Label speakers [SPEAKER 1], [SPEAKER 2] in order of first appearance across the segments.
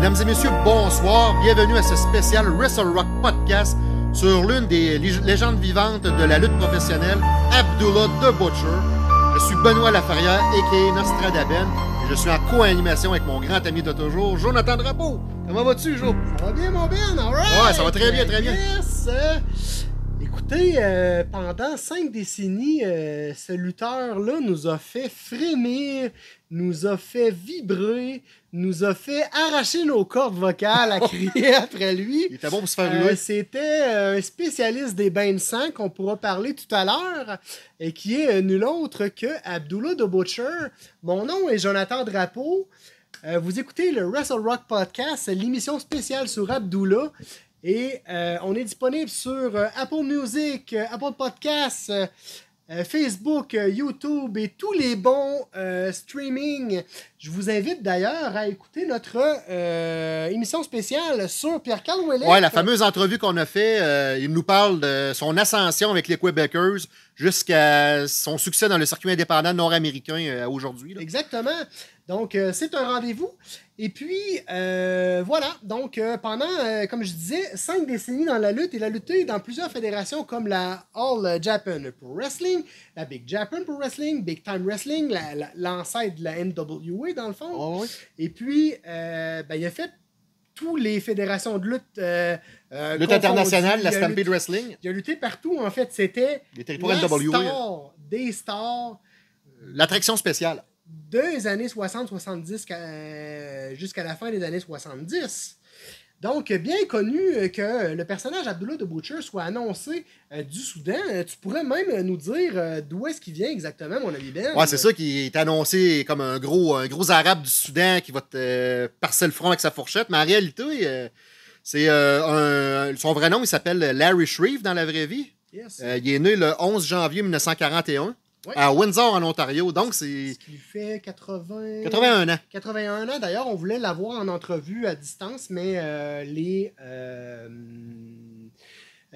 [SPEAKER 1] Mesdames et messieurs, bonsoir. Bienvenue à ce spécial Wrestle Rock Podcast sur l'une des légendes vivantes de la lutte professionnelle, Abdullah the Butcher. Je suis Benoît Laferrière, a.k.a. Nostradaben, et je suis en co-animation avec mon grand ami de toujours, Jonathan Drapeau. Comment vas-tu, Jo?
[SPEAKER 2] Ça va bien, mon Ben? All
[SPEAKER 1] Ouais, ça va très bien, très bien.
[SPEAKER 2] Yes! Écoutez, euh, pendant cinq décennies, euh, ce lutteur-là nous a fait frémir, nous a fait vibrer, nous a fait arracher nos cordes vocales à crier après lui.
[SPEAKER 1] Il était bon pour se faire
[SPEAKER 2] Euh. C'était euh, un spécialiste des bains de sang qu'on pourra parler tout à l'heure et qui est nul autre que Abdullah the Butcher. Mon nom est Jonathan Drapeau. Vous écoutez le Wrestle Rock Podcast, l'émission spéciale sur Abdullah. Et euh, on est disponible sur euh, Apple Music, euh, Apple Podcasts, Facebook, YouTube et tous les bons streaming. Je vous invite d'ailleurs à écouter notre émission spéciale sur Pierre-Carl Ouellet.
[SPEAKER 1] Ouais, la fameuse entrevue qu'on a fait, il nous parle de son ascension avec les Quebecers jusqu'à son succès dans le circuit indépendant nord-américain euh, aujourd'hui.
[SPEAKER 2] Exactement. Donc, euh, c'est un rendez-vous. Et puis, euh, voilà. Donc, euh, pendant, comme je disais, cinq décennies dans la lutte, il a lutté dans plusieurs fédérations comme la All Japan Pro Wrestling, la Big Japan Pro Wrestling, Big Time Wrestling, la- la- l'ancêtre de la NWA, dans le fond.
[SPEAKER 1] Ouais.
[SPEAKER 2] Et puis, ben, il a fait toutes les fédérations de lutte. euh, euh,
[SPEAKER 1] Lutte internationale, la Stampede Wrestling,
[SPEAKER 2] Il a lutté partout, en fait. C'était
[SPEAKER 1] les territoires
[SPEAKER 2] la star des stars
[SPEAKER 1] L'attraction spéciale.
[SPEAKER 2] des années 60-70 euh, jusqu'à la fin des années 70. Donc, bien connu euh, que le personnage Abdullah de Butcher soit annoncé euh, du Soudan. Euh, Tu pourrais même nous dire euh, d'où est-ce qu'il vient exactement, mon ami Ben?
[SPEAKER 1] Ouais, c'est ça qui est annoncé comme un gros, un gros arabe du Soudan qui va te euh, le front avec sa fourchette. Mais en réalité, c'est euh, un- son vrai nom, il s'appelle Larry Shreve dans la vraie vie.
[SPEAKER 2] Yes.
[SPEAKER 1] Il est né le 11 janvier 1941 À Windsor, en Ontario. Donc, c'est
[SPEAKER 2] Ce qui fait 80...
[SPEAKER 1] 81 ans.
[SPEAKER 2] 81 ans. D'ailleurs, on voulait l'avoir en entrevue à distance, mais euh, les... euh,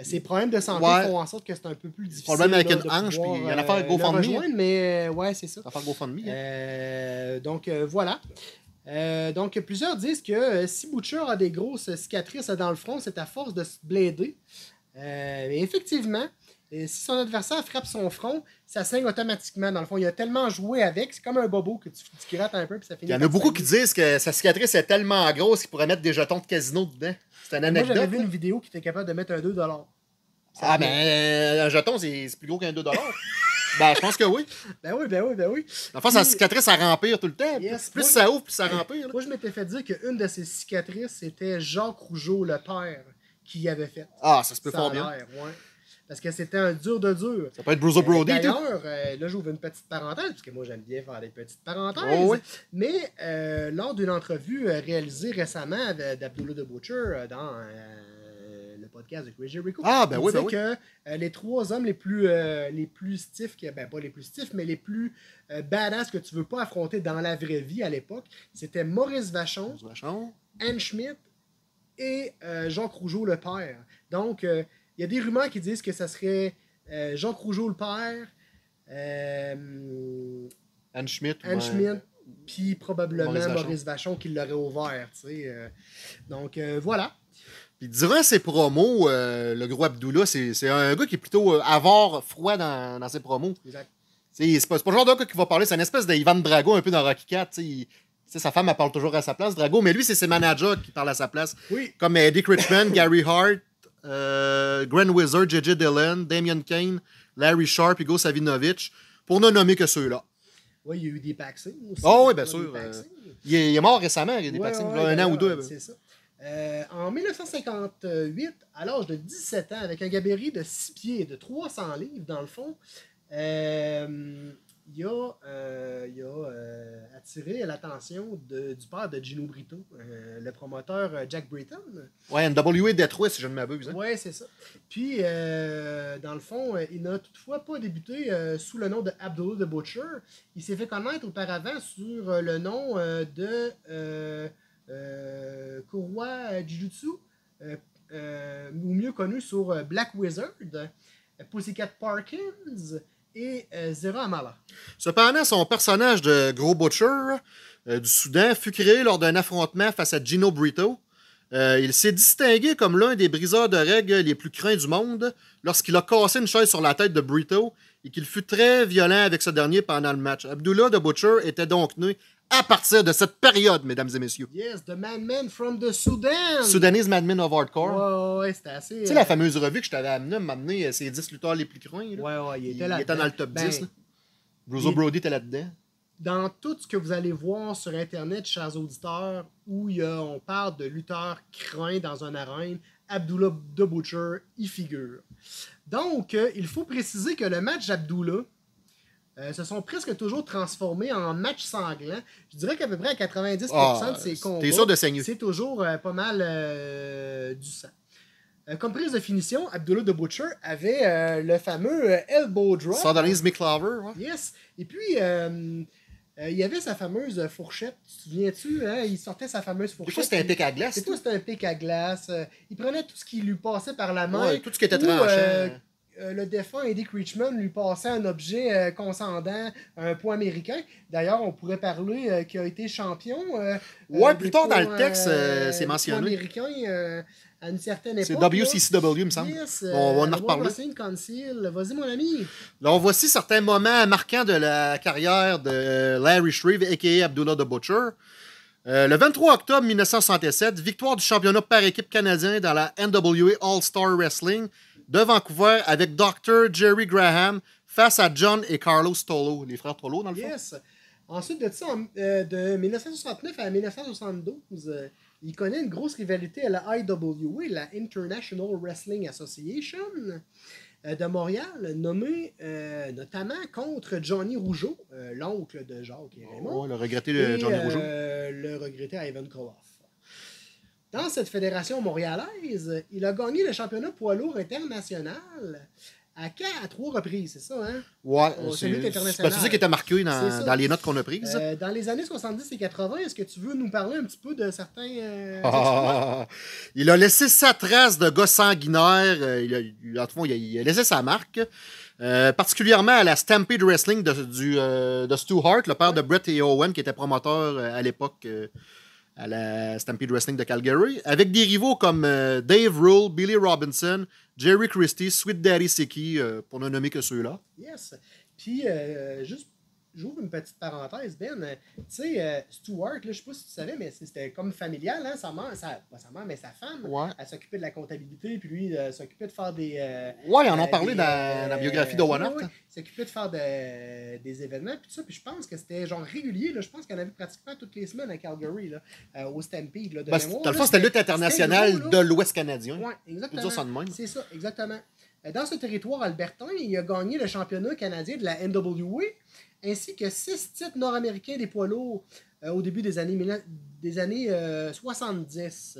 [SPEAKER 2] ses problèmes de santé
[SPEAKER 1] Ouais.
[SPEAKER 2] font en sorte que c'est un peu plus difficile.
[SPEAKER 1] Problème avec
[SPEAKER 2] là,
[SPEAKER 1] une hanche, puis il y a
[SPEAKER 2] euh,
[SPEAKER 1] l'affaire
[SPEAKER 2] le
[SPEAKER 1] GoFundMe,
[SPEAKER 2] rejoindre, Mais euh, ouais, c'est ça.
[SPEAKER 1] GoFundMe. hein.
[SPEAKER 2] Euh, donc euh, voilà. Euh, donc plusieurs disent que euh, si Butcher a des grosses cicatrices dans le front, c'est à force de se blader. Euh, mais effectivement, euh, si son adversaire frappe son front, ça saigne automatiquement. Dans le fond, il a tellement joué avec, c'est comme un bobo que tu, tu grattes un peu puis ça finit.
[SPEAKER 1] Il y en a beaucoup qui disent que sa cicatrice est tellement grosse qu'il pourrait mettre des jetons de casino dedans. C'est une
[SPEAKER 2] Moi,
[SPEAKER 1] anecdote.
[SPEAKER 2] j'avais vu une vidéo qui était capable de mettre un 2$.
[SPEAKER 1] Ah, ben, euh, un jeton, c'est plus gros qu'un 2 Ben, je pense que oui.
[SPEAKER 2] Ben oui, ben oui, ben oui.
[SPEAKER 1] Enfin, sa cicatrice, ça rempire tout le temps.
[SPEAKER 2] Yes.
[SPEAKER 1] Plus
[SPEAKER 2] Moi,
[SPEAKER 1] ça ouvre, plus ça rempire. là.
[SPEAKER 2] Moi, je m'étais fait dire qu'une de ses cicatrices, c'était Jacques Rougeau, le père, qui y avait fait.
[SPEAKER 1] Ah, ça se peut
[SPEAKER 2] Ça
[SPEAKER 1] fort bien.
[SPEAKER 2] ouais. Parce que c'était un dur de dur.
[SPEAKER 1] Ça peut être Bruiser Brody,
[SPEAKER 2] Euh. D'ailleurs, euh, là, j'ouvre une petite parenthèse, parce que moi, j'aime bien faire des petites parenthèses.
[SPEAKER 1] Oh, oui.
[SPEAKER 2] Mais euh, lors d'une entrevue euh, réalisée récemment avec- d'Abdullah de Butcher euh, dans le podcast de Chris Jericho,
[SPEAKER 1] Ah, ben
[SPEAKER 2] il
[SPEAKER 1] oui, ben oui.
[SPEAKER 2] que les trois hommes les plus, les plus stiffs, que- ben pas les plus stiffs, mais les plus badass que tu veux pas affronter dans la vraie vie à l'époque, c'était Maurice Vachon,
[SPEAKER 1] Vachon.
[SPEAKER 2] Anne Schmidt et Jean Rougeau le père. Donc, il y a des rumeurs qui disent que ça serait euh, Jean Rougeau le père, euh,
[SPEAKER 1] Anne Schmidt.
[SPEAKER 2] Anne. Schmidt, puis probablement
[SPEAKER 1] Maurice
[SPEAKER 2] Maurice
[SPEAKER 1] Vachon.
[SPEAKER 2] Qui l'aurait ouvert. tu sais, euh. donc, voilà.
[SPEAKER 1] Puis durant ses promos, le gros Abdullah, c'est c'est un gars qui est plutôt avare, froid dans, dans ses promos.
[SPEAKER 2] Exact.
[SPEAKER 1] C'est pas, pas le genre de gars qui va parler, c'est une espèce d'Ivan Drago un peu dans Rocky 4. tu sais. Il- tu sais, sa femme, elle parle toujours à sa place, Drago, mais lui, c'est ses managers qui parlent à sa place.
[SPEAKER 2] Oui,
[SPEAKER 1] Comme Eddie Richmond, Gary Hart, euh, Grand Wizard, J.J. Dillon, Damian Kane, Larry Sharp, Hugo Savinovich, pour ne nommer que ceux-là.
[SPEAKER 2] oui, il y a eu des paxings aussi.
[SPEAKER 1] Oh, oui, bien sûr,
[SPEAKER 2] paxings.
[SPEAKER 1] Il est, mort récemment, il y a des
[SPEAKER 2] Ouais,
[SPEAKER 1] vaccins, un an ou deux.
[SPEAKER 2] C'est ça. Euh, en 1958, à l'âge de 17 ans, avec un gabarit de 6 pieds et de 300 livres, dans le fond, euh, il a, euh, il a euh, attiré l'attention du père de Gino Brito, euh, le promoteur Jack Britton.
[SPEAKER 1] Ouais, NWA Detroit, si je ne m'abuse. hein.
[SPEAKER 2] Oui, c'est ça. Puis, dans le fond, il n'a toutefois pas débuté sous le nom de Abdullah the Butcher. Il s'est fait connaître auparavant sur le nom de euh, Kurwa Jujutsu, ou mieux connu sur Black Wizard, Pussycat Parkins et euh.
[SPEAKER 1] Cependant, son personnage de Gros Butcher euh, du Soudan fut créé lors d'un affrontement face à Gino Brito. Euh, il s'est distingué comme l'un des briseurs de règles les plus craints du monde lorsqu'il a cassé une chaise sur la tête de Brito et qu'il fut très violent avec ce dernier pendant le match. Abdullah the Butcher était donc né à partir de cette période, mesdames et messieurs.
[SPEAKER 2] Yes, the madman from the Sudan.
[SPEAKER 1] Sudanese Madman of Hardcore.
[SPEAKER 2] Ouais, ouais, c'était assez.
[SPEAKER 1] Tu sais, la fameuse revue que je t'avais amenée, m'amener ces 10 lutteurs les plus craints. là.
[SPEAKER 2] Ouais, ouais, il
[SPEAKER 1] il,
[SPEAKER 2] était
[SPEAKER 1] il
[SPEAKER 2] là.
[SPEAKER 1] était dans le top 10. là.
[SPEAKER 2] Il-
[SPEAKER 1] Brody était là-dedans.
[SPEAKER 2] Dans tout ce que vous allez voir sur Internet, chers auditeurs, où il y a- on parle de lutteurs craints dans un arène, Abdullah the Butcher y figure. Donc, euh, il faut préciser que le match d'Abdullah euh, se sont presque toujours transformés en match sanglant. Je dirais qu'à peu près à 90%
[SPEAKER 1] Ah,
[SPEAKER 2] de ces combats,
[SPEAKER 1] de
[SPEAKER 2] c'est toujours euh, pas mal euh, du sang. Comme prise de finition, Abdullah the Butcher avait le fameux elbow drop.
[SPEAKER 1] Sardony's McClover. Ouais.
[SPEAKER 2] Yes. Et puis, il y avait sa fameuse fourchette. Tu te souviens-tu? Hein? Il sortait sa fameuse
[SPEAKER 1] Des
[SPEAKER 2] fourchette.
[SPEAKER 1] fois, c'était un pic à glace.
[SPEAKER 2] Des fois, c'était un pic à glace. Il prenait tout ce qui lui passait par la main.
[SPEAKER 1] Ouais, tout ce qui était
[SPEAKER 2] Ou,
[SPEAKER 1] tranchant.
[SPEAKER 2] Euh, le défunt Eddie Richmond lui passait un objet euh, un poids américain. D'ailleurs, on pourrait parler euh, qu'il a été champion. euh,
[SPEAKER 1] Ouais, plus tard dans le texte, c'est mentionné.
[SPEAKER 2] euh, à une certaine époque.
[SPEAKER 1] C'est. WCCW, il me semble.
[SPEAKER 2] Yes,
[SPEAKER 1] On va en reparler.
[SPEAKER 2] Vas-y, mon ami.
[SPEAKER 1] Alors, voici certains moments marquants de la carrière de Larry Shreve, a.k.a. Abdullah the Butcher. Euh, le 23 octobre 1967, victoire du championnat par équipe canadien dans la NWA All-Star Wrestling de Vancouver avec Dr. Jerry Graham face à John et Carlos Tolo, les frères Tolo dans le fond.
[SPEAKER 2] Ensuite de ça, en- euh, de 1969 à 1972, euh, il connaît une grosse rivalité à la IWA, la International Wrestling Association euh, de Montréal, nommée notamment contre Johnny Rougeau, l'oncle de Jacques et Raymond,
[SPEAKER 1] Ouais, le regretté de
[SPEAKER 2] et
[SPEAKER 1] Johnny Rougeau.
[SPEAKER 2] le regretté Ivan Koloff. Dans cette fédération montréalaise, il a gagné le championnat poids lourd international à, quatre- à trois reprises, c'est ça, hein?
[SPEAKER 1] Ouais, c'est ça qui était marqué dans, les notes qu'on a prises.
[SPEAKER 2] Euh, dans les années 70 et 80, est-ce que tu veux nous parler un petit peu de certains euh, exploits?
[SPEAKER 1] Ah, il a laissé sa trace de gars sanguinaire. euh, Il a, il- en tout cas, il a, il a laissé sa marque. euh, particulièrement à la Stampede Wrestling de, du, de Stu Hart, le père de Brett et Owen, qui était promoteur à l'époque à la Stampede Wrestling de Calgary, avec des rivaux comme euh, Dave Rule, Billy Robinson, Jerry Christie, Sweet Daddy Sicky, euh, pour ne nommer que ceux-là.
[SPEAKER 2] Yes. Puis, euh, juste, j'ouvre une petite parenthèse, Ben. Euh, Tu sais, euh, Stuart, je sais pas si tu savais, mais c'était comme familial, hein, sa mère, sa, pas sa mère, mais sa femme.
[SPEAKER 1] Ouais.
[SPEAKER 2] Elle s'occupait de la comptabilité, puis lui, euh, s'occupait de faire des. euh,
[SPEAKER 1] Ouais, ils en
[SPEAKER 2] euh,
[SPEAKER 1] parlé
[SPEAKER 2] des,
[SPEAKER 1] dans la biographie
[SPEAKER 2] ouais,
[SPEAKER 1] Hart.
[SPEAKER 2] ouais, Il s'occupait de faire de- des événements, puis tout ça. Puis je pense que c'était genre régulier. Je pense en avait pratiquement toutes les semaines à Calgary, là, au Stampede. Là, de
[SPEAKER 1] Ben,
[SPEAKER 2] mémoire,
[SPEAKER 1] dans le fond, c'était lutte
[SPEAKER 2] c'était
[SPEAKER 1] internationale de l'Ouest canadien. On peut
[SPEAKER 2] exactement.
[SPEAKER 1] de.
[SPEAKER 2] C'est ça, exactement. Euh, Dans ce territoire albertain, il a gagné le championnat canadien de la NWA, ainsi que six titres nord-américains des poids lourds euh, au début des années, des années euh, 70.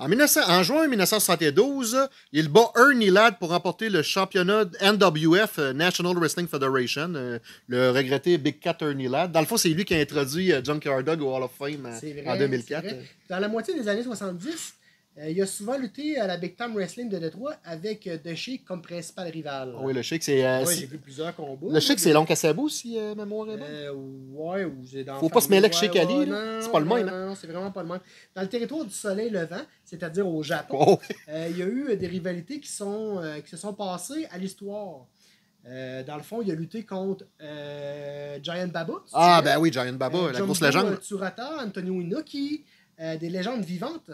[SPEAKER 1] En, 1900 en juin 1972, il bat Ernie Ladd pour remporter le championnat NWF, euh, National Wrestling Federation, euh, le regretté Big Cat Ernie Ladd. Dans le fond, c'est lui qui a introduit euh, Junkyard Dog au Hall of Fame euh,
[SPEAKER 2] vrai,
[SPEAKER 1] en 2004.
[SPEAKER 2] c'est vrai. Dans la moitié des années 70, euh, il a souvent lutté à la Big Time Wrestling de Détroit avec euh, The Sheik comme principal rival.
[SPEAKER 1] Ah oui, le Sheik, c'est. euh,
[SPEAKER 2] Ouais, j'ai vu plusieurs combats.
[SPEAKER 1] le Sheik, c'est Long Kassabou, si euh, mémoire est bonne.
[SPEAKER 2] Euh, ouais, ou j'ai dans
[SPEAKER 1] Faut pas se mêler avec Sheik Ali, C'est pas le même,
[SPEAKER 2] Non, non, c'est vraiment pas le même. Dans le territoire du Soleil Levant, c'est-à-dire au Japon,
[SPEAKER 1] Oh,
[SPEAKER 2] il y a eu des rivalités qui, sont, qui se sont passées à l'histoire. Euh, dans le fond, il a lutté contre euh, Giant Baba.
[SPEAKER 1] Ah, ben oui, Giant Baba,
[SPEAKER 2] Euh,
[SPEAKER 1] la grosse légende.
[SPEAKER 2] Tsurata, Antonio Inoki, des légendes vivantes.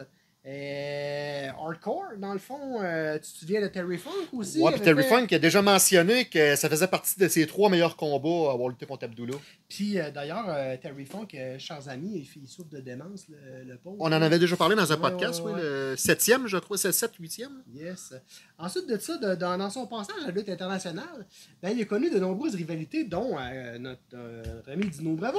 [SPEAKER 2] Euh, hardcore, dans le fond, euh, tu te souviens de Terry Funk aussi?
[SPEAKER 1] Ouais, puis Terry
[SPEAKER 2] fait-
[SPEAKER 1] Funk a déjà mentionné que ça faisait partie de ses trois meilleurs combats à avoir lutté contre Abdullah.
[SPEAKER 2] Puis euh, d'ailleurs, euh, Terry Funk, euh, chers amis, il, il souffre de démence, le, le pauvre.
[SPEAKER 1] On en avait déjà parlé dans un
[SPEAKER 2] Ouais,
[SPEAKER 1] podcast,
[SPEAKER 2] ouais,
[SPEAKER 1] oui,
[SPEAKER 2] ouais.
[SPEAKER 1] le septième, je crois, c'est le 7, 8e.
[SPEAKER 2] Yes. Ensuite de ça, de- dans, dans son passage à la lutte internationale, ben, il a connu de nombreuses rivalités, dont euh, notre, euh, notre ami Dino Bravo,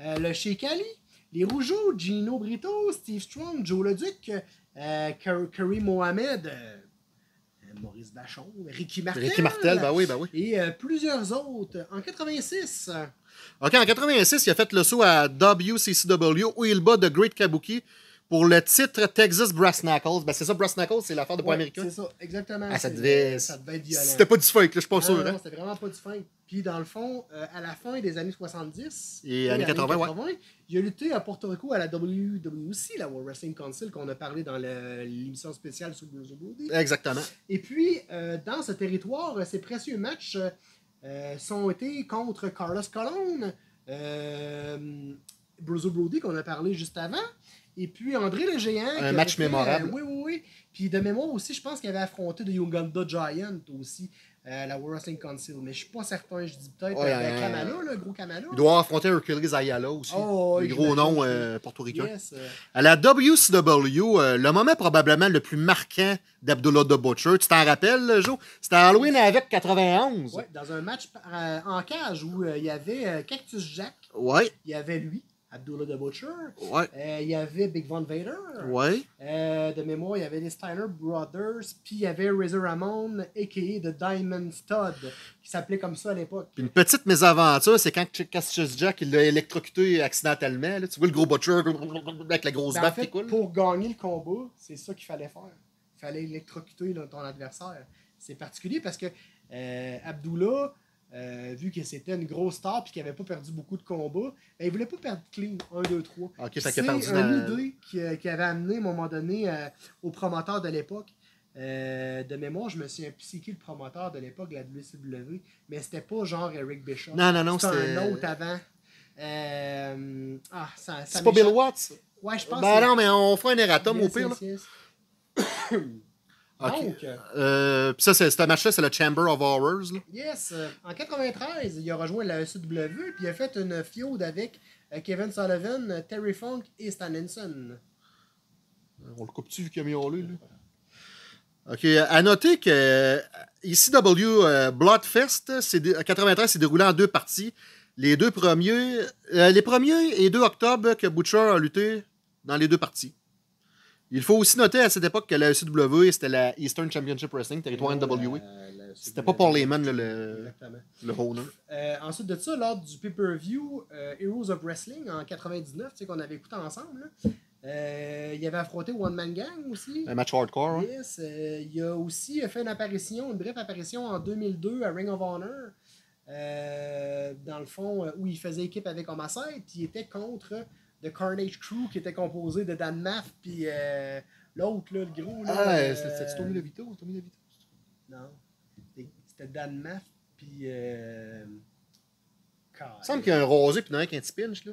[SPEAKER 2] euh, le Sheik Ali, les Rougeaux, Gino Brito, Steve Strong, Joe Leduc, euh, Karim Mohamed, euh, Maurice Bachon, Ricky Martel.
[SPEAKER 1] Ricky Martel, ben oui, ben oui.
[SPEAKER 2] Et euh, plusieurs autres. En 86, euh,
[SPEAKER 1] OK, en 86, il a fait le saut à WCCW où il bat The Great Kabuki pour le titre Texas Brass Knuckles. Ben, c'est ça, Brass Knuckles, c'est l'affaire de poids américain.
[SPEAKER 2] C'est ça, exactement.
[SPEAKER 1] Ah, ça devait-
[SPEAKER 2] ça devait être violent.
[SPEAKER 1] C'était pas du là, je suis pas
[SPEAKER 2] Non,
[SPEAKER 1] sûr.
[SPEAKER 2] non,
[SPEAKER 1] hein.
[SPEAKER 2] non, c'était vraiment pas du fin. Puis dans le fond, euh, à la fin des années 70
[SPEAKER 1] Et années 80, ouais.
[SPEAKER 2] il a lutté à Porto Rico à la WWC, la World Wrestling Council, qu'on a parlé dans l'émission spéciale sur Bruce Brody.
[SPEAKER 1] Exactement.
[SPEAKER 2] Et puis, euh, dans ce territoire, euh, ces précieux matchs euh, euh, sont été contre Carlos Colon, euh, Bruce Brody, qu'on a parlé juste avant, et puis André le Géant. avait
[SPEAKER 1] match
[SPEAKER 2] fait,
[SPEAKER 1] mémorable.
[SPEAKER 2] euh, oui, oui, oui. Puis de mémoire aussi, je pense qu'il avait affronté de Uganda Giant aussi, euh, la World Wrestling Council. Mais je suis pas certain, je dis peut-être
[SPEAKER 1] Ouais,
[SPEAKER 2] euh,
[SPEAKER 1] euh,
[SPEAKER 2] Kamala, le gros Kamala.
[SPEAKER 1] Il doit affronter Hercules Ayala aussi.
[SPEAKER 2] Oh, oui,
[SPEAKER 1] gros
[SPEAKER 2] oui.
[SPEAKER 1] euh, portoricains.
[SPEAKER 2] Yes, euh,
[SPEAKER 1] À la WCW, euh, le moment probablement le plus marquant d'Abdullah the Butcher, tu t'en rappelles, Joe? C'était Halloween avec 91.
[SPEAKER 2] ouais, dans un match euh, en cage où euh, il y avait euh, Cactus Jack,
[SPEAKER 1] Ouais,
[SPEAKER 2] il y avait lui, Abdullah the Butcher,
[SPEAKER 1] ouais,
[SPEAKER 2] euh, il y avait Big Von Vader.
[SPEAKER 1] ouais.
[SPEAKER 2] Euh, de mémoire, il y avait les Steiner Brothers, puis il y avait Razor Ramon, a.k.a. The Diamond Stud, qui s'appelait comme ça à l'époque.
[SPEAKER 1] Une petite mésaventure, c'est quand Cassius Jack il l'a électrocuté accidentellement. là. Tu vois le gros Butcher avec la grosse
[SPEAKER 2] Ben, en fait,
[SPEAKER 1] qui coule.
[SPEAKER 2] pour gagner le combat, c'est ça qu'il fallait faire. Il fallait électrocuter ton adversaire. C'est particulier parce que euh, Abdullah, euh, vu que c'était une grosse star et qu'il n'avait pas perdu beaucoup de combats, ben, il voulait pas perdre clean. 1, 2, 3.
[SPEAKER 1] Ok, fait
[SPEAKER 2] C'est une
[SPEAKER 1] dans-
[SPEAKER 2] idée qui, euh, qui avait amené à un moment donné euh, au promoteur de l'époque. Euh, de mémoire, je me souviens plus c'est qui le promoteur de l'époque la WCW, mais c'était pas genre Eric Bischoff.
[SPEAKER 1] Non, non, non,
[SPEAKER 2] c'était un autre avant. Ah, ça, ça
[SPEAKER 1] C'est pas Bill. Watts?
[SPEAKER 2] Ouais, je pense.
[SPEAKER 1] Ben
[SPEAKER 2] que-
[SPEAKER 1] non, mais on fera un erratum au pire.
[SPEAKER 2] Donc, euh,
[SPEAKER 1] Euh, puis ça, c'est- ce match-là, c'est le Chamber of Horrors. là.
[SPEAKER 2] yes, euh, en 93, il a rejoint la ECW puis il a fait une feud avec euh, Kevin Sullivan, Terry Funk et Stan Henson.
[SPEAKER 1] On le coupe-tu vu qu'il a miaulé, lui? OK. À noter que ICW euh, Bloodfest, c'est dé- 93, s'est déroulé en deux parties. Les deux premiers, euh, les premiers et 2 octobre que Butcher a lutté dans les deux parties. Il faut aussi noter à cette époque que la ECW, c'était la Eastern Championship Wrestling, territoire NWA. C'était pas Paul Heyman, le, le owner.
[SPEAKER 2] Euh, ensuite de ça, lors du pay-per-view euh, Heroes of Wrestling en 99, tu sais, qu'on avait écouté ensemble, là, euh, il avait affronté One Man Gang aussi.
[SPEAKER 1] Un match hardcore. hein.
[SPEAKER 2] Yes, il a aussi fait une apparition, une brève apparition en 2002 à Ring of Honor. dans le fond, où il faisait équipe avec Homicide, puis il était contre The Carnage Crew, qui était composé de Dan Maff, puis euh, l'autre, là, le gros. Là,
[SPEAKER 1] Ah,
[SPEAKER 2] euh,
[SPEAKER 1] c'était c'était Tommy DeVito? Tommy DeVito?
[SPEAKER 2] Non. C'était Dan Maff, puis. Euh...
[SPEAKER 1] Il me semble qu'il y a un rosé puis il y en a un qui a un petit pinch. Là.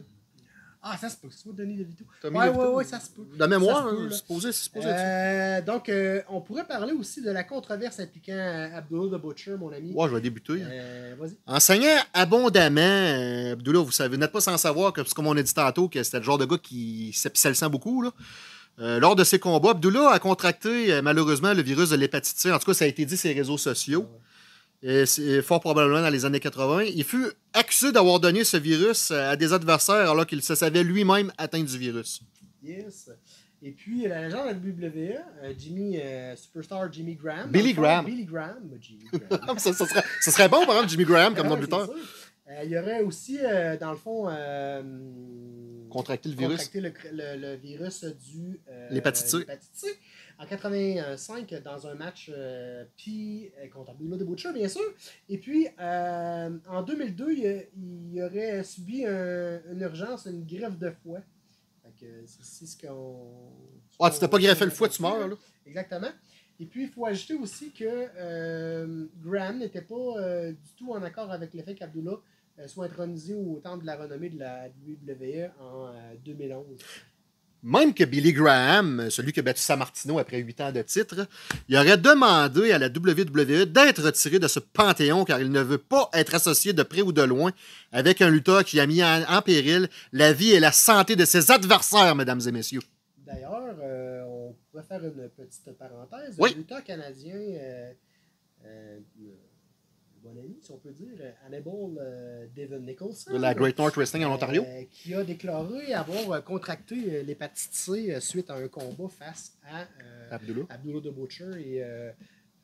[SPEAKER 2] Ah, ça se peut, c'est pas Denis DeVito.
[SPEAKER 1] DeVito.
[SPEAKER 2] ouais, ouais, ça se peut.
[SPEAKER 1] De mémoire,
[SPEAKER 2] Ça se peut,
[SPEAKER 1] hein, supposé, c'est supposé.
[SPEAKER 2] Euh, donc, euh, on pourrait parler aussi de la controverse impliquant Abdullah the Butcher, mon ami.
[SPEAKER 1] Ouais, je vais débuter.
[SPEAKER 2] Euh, Vas-y.
[SPEAKER 1] Enseignant abondamment, euh, Abdullah, vous savez, vous n'êtes pas sans savoir que, c'est comme on a dit tantôt, que c'était le genre de gars qui s'épissait le sang beaucoup. Là. Euh, lors de ses combats, Abdullah a contracté euh, malheureusement le virus de l'hépatite C. En tout cas, ça a été dit sur les réseaux sociaux. Et fort probablement dans les années 80. Il fut accusé d'avoir donné ce virus euh, à des adversaires alors qu'il se savait lui-même atteint du virus.
[SPEAKER 2] Yes. Et puis, la légende de la WWE, euh, Jimmy, euh, Superstar Jimmy Graham.
[SPEAKER 1] Billy Graham.
[SPEAKER 2] Billy Graham. Jimmy Graham.
[SPEAKER 1] ça, ça serait, ça serait bon, par exemple, Jimmy Graham comme
[SPEAKER 2] Ah
[SPEAKER 1] nom de lutteur.
[SPEAKER 2] Euh, il y aurait aussi, euh, dans le fond,
[SPEAKER 1] Contracter le virus.
[SPEAKER 2] contracté le, le- le virus du
[SPEAKER 1] L'hépatite C.
[SPEAKER 2] En 85, dans un match euh, puis euh, contre Abdullah de Butcher, bien sûr. Et puis, euh, en 2002, il, il aurait subi un- une urgence, une greffe de foie. C'est ce qu'on.
[SPEAKER 1] Ah, tu t'es pas greffé le foie, tu meurs. Là.
[SPEAKER 2] Exactement. Et puis, il faut ajouter aussi que euh, Graham n'était pas du tout en accord avec le fait qu'Abdullah soit intronisé au temple de la renommée de la WWE en euh, 2011.
[SPEAKER 1] Même que Billy Graham, celui qui a battu Sammartino après 8 ans de titre, il aurait demandé à la WWE d'être retiré de ce panthéon car il ne veut pas être associé de près ou de loin avec un lutteur qui a mis en, en péril la vie et la santé de ses adversaires, mesdames et messieurs.
[SPEAKER 2] D'ailleurs, euh, on pourrait faire une petite parenthèse.
[SPEAKER 1] Oui.
[SPEAKER 2] Le lutteur canadien, euh, euh, bon ami, si on peut dire, Hannibal euh, Devon Nicholson.
[SPEAKER 1] De la Great North Wrestling en Ontario.
[SPEAKER 2] euh, qui a déclaré avoir euh, contracté euh, l'hépatite C suite à un combat face à
[SPEAKER 1] Abdullah.
[SPEAKER 2] Abdullah the Butcher et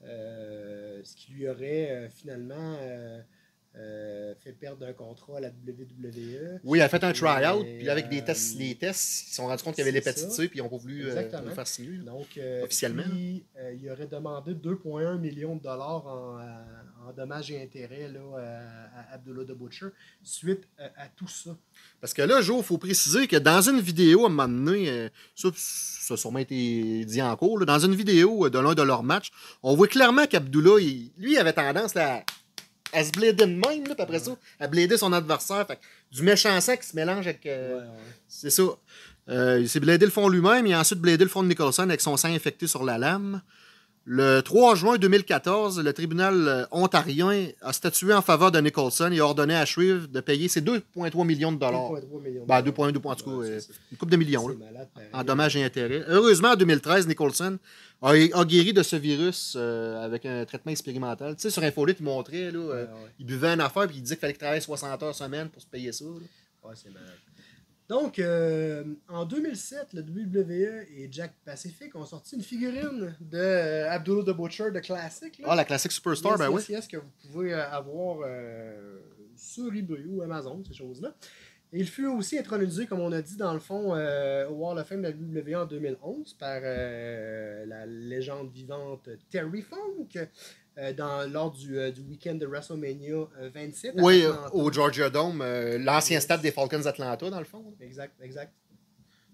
[SPEAKER 2] ce qui lui aurait finalement euh, fait perdre un contrat à la WWE.
[SPEAKER 1] Oui, elle a fait un try-out, puis avec des
[SPEAKER 2] euh,
[SPEAKER 1] tests, les tests, ils se sont rendus compte qu'il y avait l'hépatite. C, puis ils n'ont pas voulu le faire signer.
[SPEAKER 2] Donc, euh,
[SPEAKER 1] Officiellement.
[SPEAKER 2] puis, il aurait demandé 2,1 millions de dollars en, en dommages et intérêts là, à, à Abdullah the Butcher suite à, à tout ça.
[SPEAKER 1] Parce que là, Joe, il faut préciser que dans une vidéo, à un moment donné, euh, ça, ça a sûrement été dit en cours, là, dans une vidéo euh, de l'un de leurs matchs, on voit clairement qu'Abdullah, lui, avait tendance là, à, à se blader de même, là, puis après ça, à blader son adversaire. Fait du méchant sang qui se mélange avec. euh,
[SPEAKER 2] Ouais, ouais.
[SPEAKER 1] C'est ça. Euh, il s'est bladé le fond lui-même, a ensuite bladé le fond de Nicholson avec son sang infecté sur la lame. Le 3 juin 2014, le tribunal euh, ontarien a statué en faveur de Nicholson et a ordonné à Shreve de payer ses 2,3 millions de dollars.
[SPEAKER 2] 2,3 millions.
[SPEAKER 1] Ben, 2,1, 2,2, en tout cas, euh, une coupe de millions, là,
[SPEAKER 2] malade,
[SPEAKER 1] en dommages et intérêts. Heureusement, en 2013, Nicholson a, a guéri de ce virus euh, avec un traitement expérimental. Tu sais, sur Infolite, il montrait, là, euh,
[SPEAKER 2] ouais.
[SPEAKER 1] il buvait une affaire puis il disait qu'il fallait qu'il travaille 60 heures semaine pour se payer ça. là.
[SPEAKER 2] Ouais, c'est malade. Donc, euh, en 2007, le WWE et Jack Pacific ont sorti une figurine de euh, Abdullah the Butcher de classique. là.
[SPEAKER 1] Ah, la classique Superstar,
[SPEAKER 2] Yes,
[SPEAKER 1] ben oui.
[SPEAKER 2] yes, yes, que vous pouvez euh, avoir euh, sur eBay ou Amazon, ces choses-là. Et il fut aussi intronisé, comme on a dit, dans le fond, au Wall of Fame de la WWE en 2011 par la légende vivante Terry Funk dans, lors du, euh, du week-end de WrestleMania euh, 27. à
[SPEAKER 1] Oui, euh,
[SPEAKER 2] Atlanta.
[SPEAKER 1] au Georgia Dome, euh, l'ancien stade des Falcons d'Atlanta, dans le fond.
[SPEAKER 2] Exact, exact.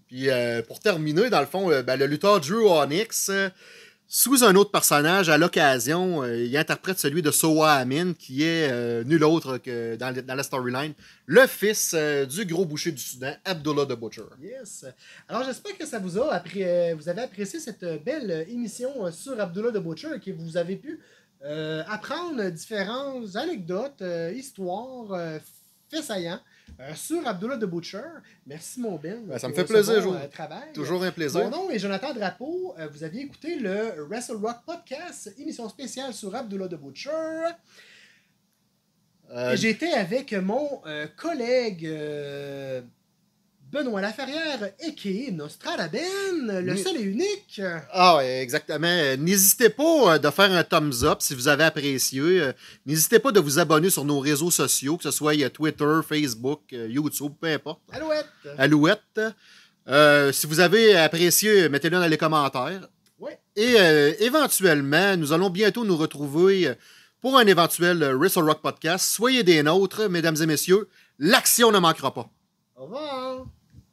[SPEAKER 1] Puis euh, pour terminer, dans le fond, euh, ben, le lutteur Drew Onyx, euh, sous un autre personnage, à l'occasion, euh, il interprète celui de Soa Amin, qui est euh, nul autre que dans, le- dans la storyline, le fils euh, du gros boucher du Soudan, Abdullah the Butcher.
[SPEAKER 2] Yes. Alors, j'espère que ça vous a appré- euh, vous avez apprécié cette euh, belle euh, émission euh, sur Abdullah the Butcher et que vous avez pu euh, apprendre différentes anecdotes, euh, histoires, euh, faits saillants euh, sur Abdullah the Butcher. Merci, mon Ben.
[SPEAKER 1] Ben, ça me
[SPEAKER 2] pour
[SPEAKER 1] fait
[SPEAKER 2] ce
[SPEAKER 1] plaisir,
[SPEAKER 2] bon, travail.
[SPEAKER 1] Toujours un plaisir.
[SPEAKER 2] Mon nom est Jonathan Drapeau. Vous aviez écouté le Wrestle Rock Podcast, émission spéciale sur Abdullah the Butcher. J'étais avec mon collègue Benoît Laferrière, a.k.a. Nostradaben, le
[SPEAKER 1] Oui.
[SPEAKER 2] seul et unique.
[SPEAKER 1] Ah, ouais, exactement. N'hésitez pas euh, de faire un thumbs up si vous avez apprécié. Euh, N'hésitez pas de vous abonner sur nos réseaux sociaux, que ce soit Twitter, Facebook, euh, YouTube, peu importe.
[SPEAKER 2] Alouette.
[SPEAKER 1] Alouette. Euh, si vous avez apprécié, mettez-le dans les commentaires.
[SPEAKER 2] Ouais.
[SPEAKER 1] Et euh, éventuellement, nous allons bientôt nous retrouver pour un éventuel Wrestle Rock podcast. Soyez des nôtres, mesdames et messieurs. L'action ne manquera pas.
[SPEAKER 2] Au revoir.